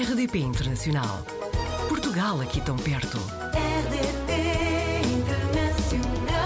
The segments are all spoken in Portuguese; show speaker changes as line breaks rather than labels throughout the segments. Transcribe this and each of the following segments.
RDP Internacional. Portugal aqui tão perto.
RDP Internacional.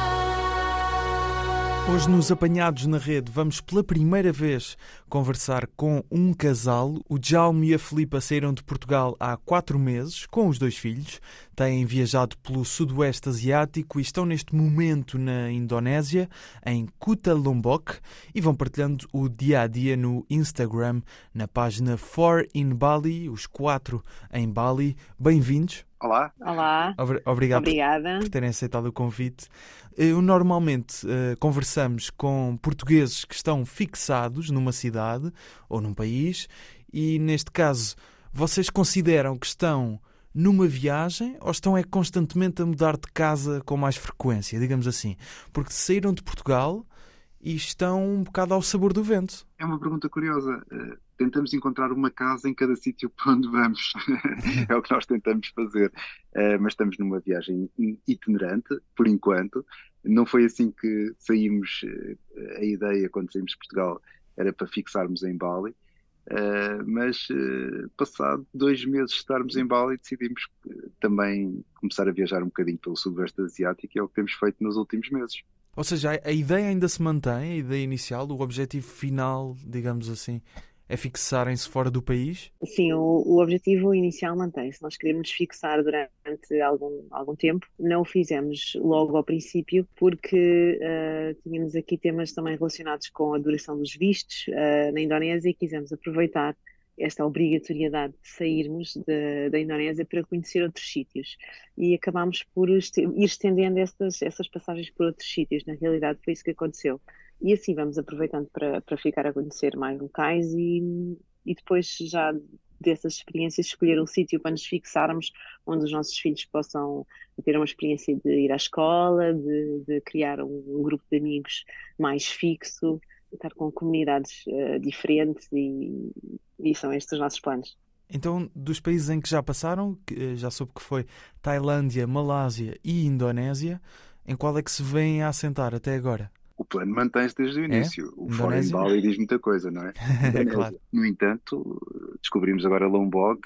Hoje, nos Apanhados na Rede, vamos pela primeira vez conversar com um casal. O Jaume e a Filipa saíram de Portugal há quatro meses, com os dois filhos. Têm viajado pelo Sudoeste Asiático e estão neste momento na Indonésia, em Kuta Lombok, e vão partilhando o dia a dia no Instagram, na página Four in Bali, os quatro em Bali. Bem-vindos.
Olá,
Olá,
Obri- Obrigado
obrigada.
por terem aceitado o convite. Eu normalmente eh, conversamos com portugueses que estão fixados numa cidade ou num país e neste caso vocês consideram que estão numa viagem ou estão é constantemente a mudar de casa com mais frequência, digamos assim? Porque saíram de Portugal e estão um bocado ao sabor do vento.
é uma pergunta curiosa. Eh, tentamos encontrar uma casa em cada sítio para onde vamos. é o que nós tentamos fazer. Eh, mas estamos numa viagem itinerante, por enquanto. Não foi assim que saímos. eh, a ideia, quando saímos de Portugal, era para fixarmos em Bali. Eh, mas, eh, passado dois meses de estarmos em Bali, decidimos eh, também começar a viajar um bocadinho pelo Sudoeste Asiático, e é o que temos feito nos últimos meses.
Ou seja, a ideia ainda se mantém, a ideia inicial, o objetivo final, digamos assim, é fixarem-se fora do país?
Sim, o, o objetivo inicial mantém-se. Nós queremos fixar durante algum, algum tempo. Não o fizemos logo ao princípio, porque eh, tínhamos aqui temas também relacionados com a duração dos vistos eh, na Indonésia e quisemos aproveitar esta obrigatoriedade de sairmos da- da Indonésia para conhecer outros sítios. E acabámos por ir estendendo essas, essas passagens por outros sítios. Na realidade, foi isso que aconteceu. E assim vamos aproveitando para, para ficar a conhecer mais locais e, e depois já dessas experiências escolher um sítio para nos fixarmos onde os nossos filhos possam ter uma experiência de ir à escola, de, de criar um, um grupo de amigos mais fixo, estar com comunidades eh, diferentes e, e são estes os nossos planos.
Então, dos países em que já passaram, que, eh, já soube que foi Tailândia, Malásia e Indonésia, em qual é que se vêm a assentar até agora?
O plano mantém-se desde o início. O Fora em
Indonésia?
Bali diz muita coisa, não é? Indonésia.
Claro.
No entanto, descobrimos agora Lombok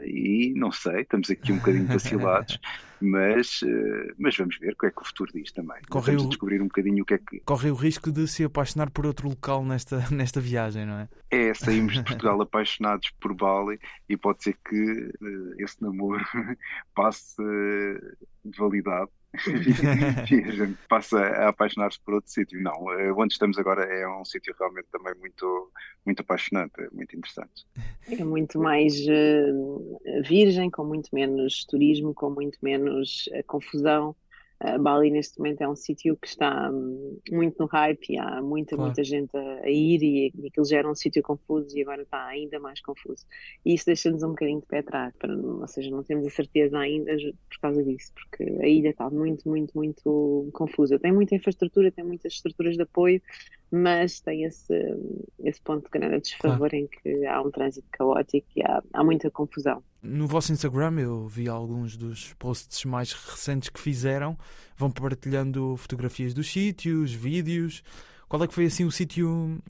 e não sei, estamos aqui um bocadinho vacilados, mas, eh, mas vamos ver o que é que o futuro diz também.
Correu-
Estamos a descobrir um bocadinho o que é que
Corre o risco de se apaixonar por outro local nesta, nesta viagem, não é?
é. Saímos de Portugal apaixonados por Bali e pode ser que eh, esse namoro passe eh, de validade. e a gente passa a apaixonar-se por outro sítio. Não, eh, onde estamos agora é um sítio realmente também muito, muito apaixonante, é muito interessante.
É muito mais eh, virgem, com muito menos turismo, com muito menos eh, confusão. Uh, Bali neste momento é um sítio que está hum, muito no hype e há muita,
Claro.
muita gente a, a ir e, e aquilo já era um sítio confuso e agora está ainda mais confuso. E isso deixa-nos um bocadinho de pé atrás, para, ou seja, não temos a certeza ainda por causa disso, porque a ilha está muito, muito, muito confusa. Tem muita infraestrutura, tem muitas estruturas de apoio, mas tem esse, esse ponto de grande desfavor em que há um trânsito caótico e há, há muita confusão.
No vosso Instagram eu vi alguns dos posts mais recentes que fizeram. Vão partilhando fotografias dos sítios, vídeos. Qual é que foi assim o sítio,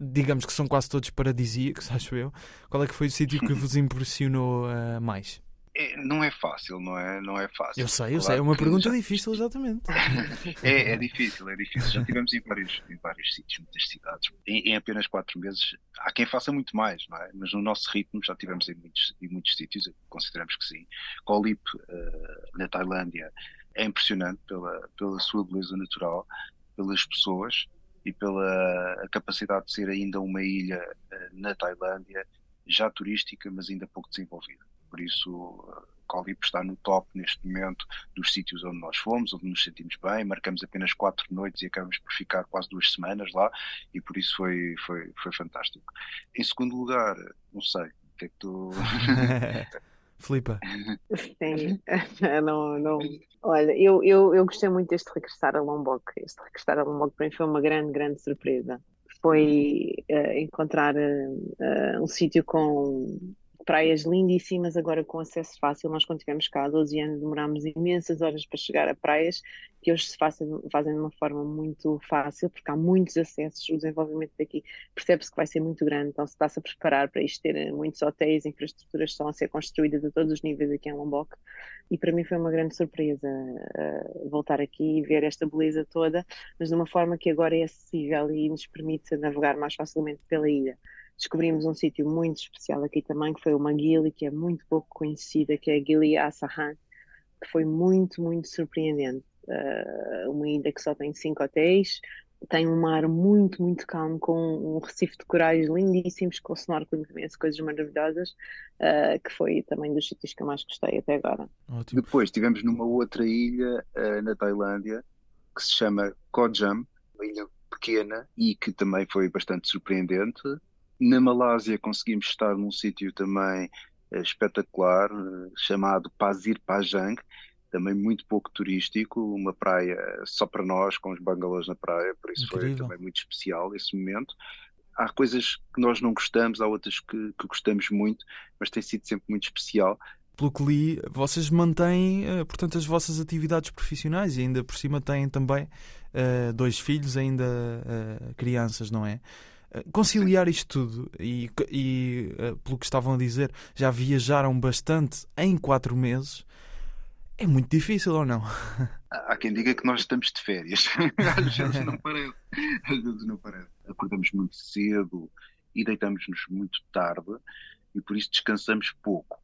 digamos que são quase todos paradisíacos, acho eu. Qual é que foi o sítio que vos impressionou eh, mais?
É, não é fácil, não é? Não é fácil.
Eu sei, eu sei, é uma pergunta
já-
difícil, exatamente.
É, é difícil, é difícil. Já tivemos em vários, em vários sítios, muitas cidades. Em, em apenas quatro meses, há quem faça muito mais, não é? Mas no nosso ritmo já tivemos em muitos, em muitos sítios, consideramos que sim. Koh Lip, eh, na Tailândia, é impressionante pela, pela sua beleza natural, pelas pessoas e pela capacidade de ser ainda uma ilha eh, na Tailândia, já turística, mas ainda pouco desenvolvida. Por isso, eh, Koh Lip está no top neste momento dos sítios onde nós fomos, onde nos sentimos bem, marcamos apenas quatro noites e acabamos por ficar quase duas semanas lá e por isso foi, foi, foi fantástico. Em segundo lugar, não sei, o que é que tu...
Filipa,
Sim, não, não. Olha, eu, eu, eu gostei muito deste regressar a Lombok. Este regressar a Lombok para mim foi uma grande, grande surpresa. Foi eh, encontrar eh, um sítio com praias lindíssimas, agora com acesso fácil. Nós, quando estivemos cá há 12 anos, demorámos imensas horas para chegar a praias que hoje se fazem, fazem de uma forma muito fácil, porque há muitos acessos. O desenvolvimento daqui percebe-se que vai ser muito grande, então se está-se a preparar para isto ter muitos hotéis, infraestruturas estão a ser construídas a todos os níveis aqui em Lombok. E para mim foi uma grande surpresa uh, voltar aqui e ver esta beleza toda, mas de uma forma que agora é acessível e nos permite navegar mais facilmente pela ilha descobrimos um sítio muito especial aqui também, que foi uma Gili, que é muito pouco conhecida, que é a Gili Asahan, que foi muito, muito surpreendente. Uh, uma ilha que só tem cinco hotéis, tem um mar muito, muito calmo, com um recife de corais lindíssimos, com snorkeling também, coisas maravilhosas, uh, que foi também dos sítios que eu mais gostei até agora.
Ótimo. Depois estivemos numa outra ilha uh, na Tailândia, que se chama Koh Jam, uma ilha pequena e que também foi bastante surpreendente. Na Malásia conseguimos estar num sítio também uh, espetacular, uh, chamado Pasir Pajang, também muito pouco turístico, uma praia só para nós, com os bangalôs na praia, por isso Incrível. foi também muito especial esse momento. Há coisas que nós não gostamos, há outras que, que gostamos muito, mas tem sido sempre muito especial
pelo que li, vocês mantêm, portanto, as vossas atividades profissionais e ainda por cima têm também uh, dois filhos, ainda uh, crianças, não é? Conciliar isto tudo e, e uh, pelo que estavam a dizer, já viajaram bastante em quatro meses. É muito difícil ou não?
Há quem diga que nós estamos de férias. Às vezes não parece. Às vezes não parece. Acordamos muito cedo e deitamos-nos muito tarde e por isso descansamos pouco.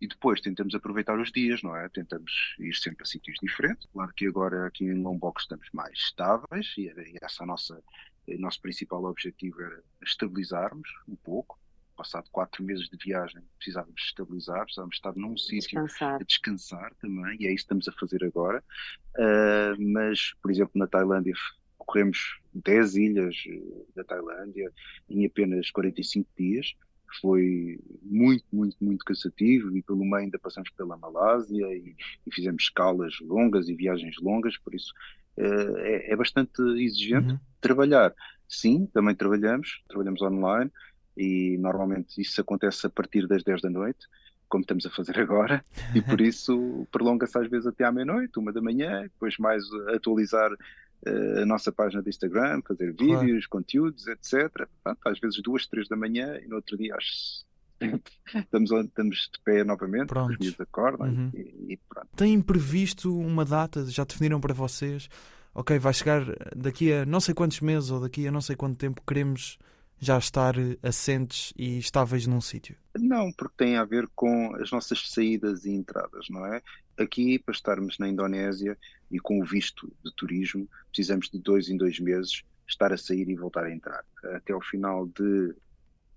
E depois tentamos aproveitar os dias, não é? Tentamos ir sempre a sítios diferentes. Claro que agora aqui em Lombok estamos mais estáveis e essa é a nossa o nosso principal objetivo era estabilizarmos um pouco. Passado quatro meses de viagem, precisávamos estabilizar, precisávamos estar num sítio a descansar também, e é isso que estamos a fazer agora. Uh, mas, por exemplo, na Tailândia corremos 10 ilhas eh, da Tailândia em apenas 45 dias. Foi muito, muito, muito cansativo e pelo meio ainda passamos pela Malásia e, e fizemos escalas longas e viagens longas, por isso é, é, bastante exigente. Uhum. Trabalhar, sim, também trabalhamos, trabalhamos online e normalmente isso acontece a partir das 10 da noite, como estamos a fazer agora, e por isso prolonga-se às vezes até à meia-noite, uma da manhã, depois mais atualizar uh, a nossa página de Instagram, fazer vídeos, claro. conteúdos, etc. Às vezes duas, três da manhã e no outro dia às estamos, estamos de pé novamente, Prontos. os acordam uhum. e, e pronto.
Têm previsto uma data? Já definiram para vocês? Ok, vai chegar daqui a não sei quantos meses ou daqui a não sei quanto tempo queremos já estar assentes e estáveis num sítio?
Não, porque tem a ver com as nossas saídas e entradas, não é? Aqui, para estarmos na Indonésia e com o visto de turismo, precisamos de dois em dois meses estar a sair e voltar a entrar. Até ao final de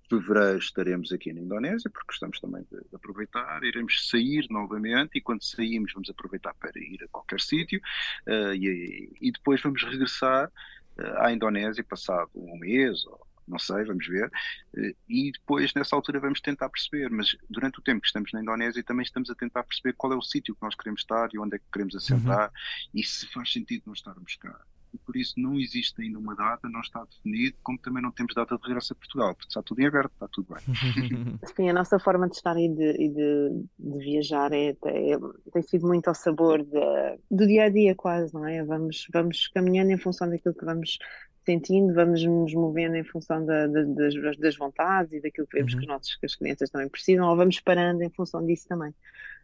fevereiro estaremos aqui na Indonésia, porque gostamos também de, de, aproveitar, iremos sair novamente e quando saímos vamos aproveitar para ir a qualquer sítio uh, e, e, depois vamos regressar uh, à Indonésia passado um mês ou não sei, vamos ver, uh, e depois nessa altura vamos tentar perceber, mas durante o tempo que estamos na Indonésia também estamos a tentar perceber qual é o sítio que nós queremos estar e onde é que queremos assentar uhum. e se faz sentido nós estarmos cá e por isso não existe ainda uma data, não está definido, como também não temos data de regresso a Portugal, porque está tudo em aberto, está tudo bem.
Sim, a nossa forma de estar e de, e de, de viajar é, é, tem sido muito ao sabor de, do dia a dia, quase, não é? Vamos, vamos caminhando em função daquilo que vamos sentindo, vamos nos movendo em função da, da, das, das, vontades e daquilo que vemos uhum. que, os nossos, que as crianças também precisam, ou vamos parando em função disso também.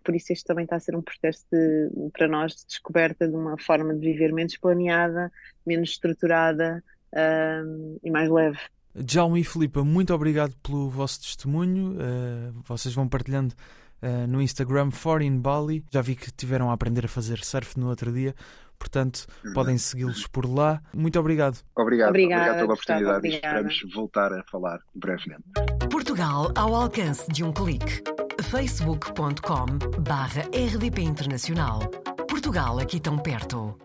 Por isso, este também está a ser um processo de, para nós de descoberta de uma forma de viver menos planeada, menos estruturada um, e mais leve.
Jaume e Filipa, muito obrigado pelo vosso testemunho. Uh, vocês vão partilhando uh, no Instagram For in Bali. Já vi que tiveram a aprender a fazer surf no outro dia. Portanto, podem segui-los por lá. Muito obrigado.
Obrigado, obrigado pela oportunidade e esperamos voltar a falar brevemente.
Portugal ao alcance de um clique. facebook.com barra rdp internacional. Portugal aqui tão perto.